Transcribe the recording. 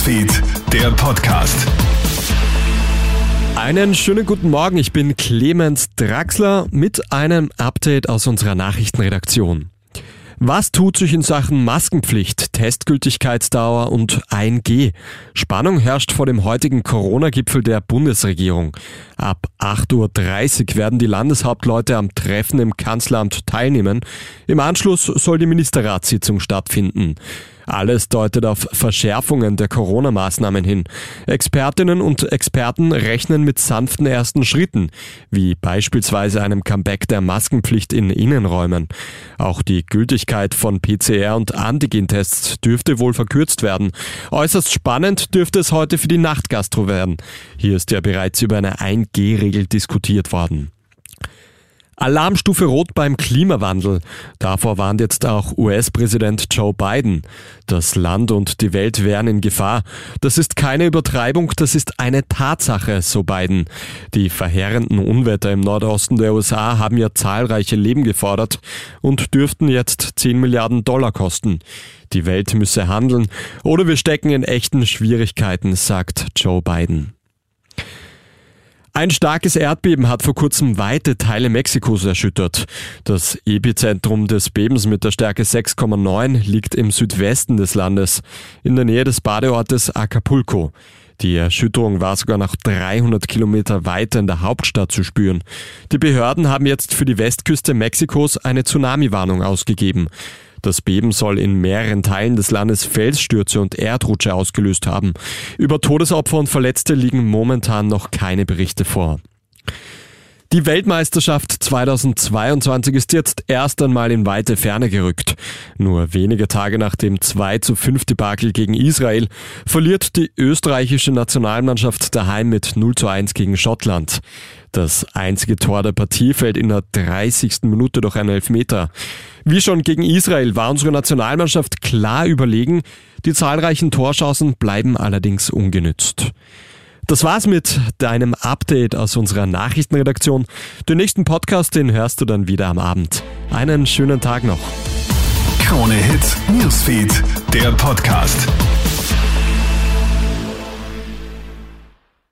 Newsfeed, der Podcast. Einen schönen guten Morgen, ich bin Clemens Draxler mit einem Update aus unserer Nachrichtenredaktion. Was tut sich in Sachen Maskenpflicht, Testgültigkeitsdauer und 1G? Spannung herrscht vor dem heutigen Corona-Gipfel der Bundesregierung. Ab 8.30 Uhr werden die Landeshauptleute am Treffen im Kanzleramt teilnehmen. Im Anschluss soll die Ministerratssitzung stattfinden. Alles deutet auf Verschärfungen der Corona-Maßnahmen hin. Expertinnen und Experten rechnen mit sanften ersten Schritten, wie beispielsweise einem Comeback der Maskenpflicht in Innenräumen. Auch die Gültigkeit von PCR- und Antigen-Tests dürfte wohl verkürzt werden. Äußerst spannend dürfte es heute für die Nachtgastro werden. Hier ist ja bereits über eine 1G-Regel diskutiert worden. Alarmstufe Rot beim Klimawandel. Davor warnt jetzt auch US-Präsident Joe Biden. Das Land und die Welt wären in Gefahr. Das ist keine Übertreibung, das ist eine Tatsache, so Biden. Die verheerenden Unwetter im Nordosten der USA haben ja zahlreiche Leben gefordert und dürften jetzt 10 Milliarden Dollar kosten. Die Welt müsse handeln oder wir stecken in echten Schwierigkeiten, sagt Joe Biden. Ein starkes Erdbeben hat vor kurzem weite Teile Mexikos erschüttert. Das Epizentrum des Bebens mit der Stärke 6,9 liegt im Südwesten des Landes, in der Nähe des Badeortes Acapulco. Die Erschütterung war sogar noch 300 Kilometer weiter in der Hauptstadt zu spüren. Die Behörden haben jetzt für die Westküste Mexikos eine Tsunami-Warnung ausgegeben. Das Beben soll in mehreren Teilen des Landes Felsstürze und Erdrutsche ausgelöst haben. Über Todesopfer und Verletzte liegen momentan noch keine Berichte vor. Die Weltmeisterschaft 2022 ist jetzt erst einmal in weite Ferne gerückt. Nur wenige Tage nach dem 2 zu 5 Debakel gegen Israel verliert die österreichische Nationalmannschaft daheim mit 0 zu 1 gegen Schottland. Das einzige Tor der Partie fällt in der 30. Minute durch einen Elfmeter. Wie schon gegen Israel war unsere Nationalmannschaft klar überlegen, die zahlreichen Torschancen bleiben allerdings ungenützt. Das war's mit deinem Update aus unserer Nachrichtenredaktion. Den nächsten Podcast, den hörst du dann wieder am Abend. Einen schönen Tag noch. Krone Hits, Newsfeed, der Podcast.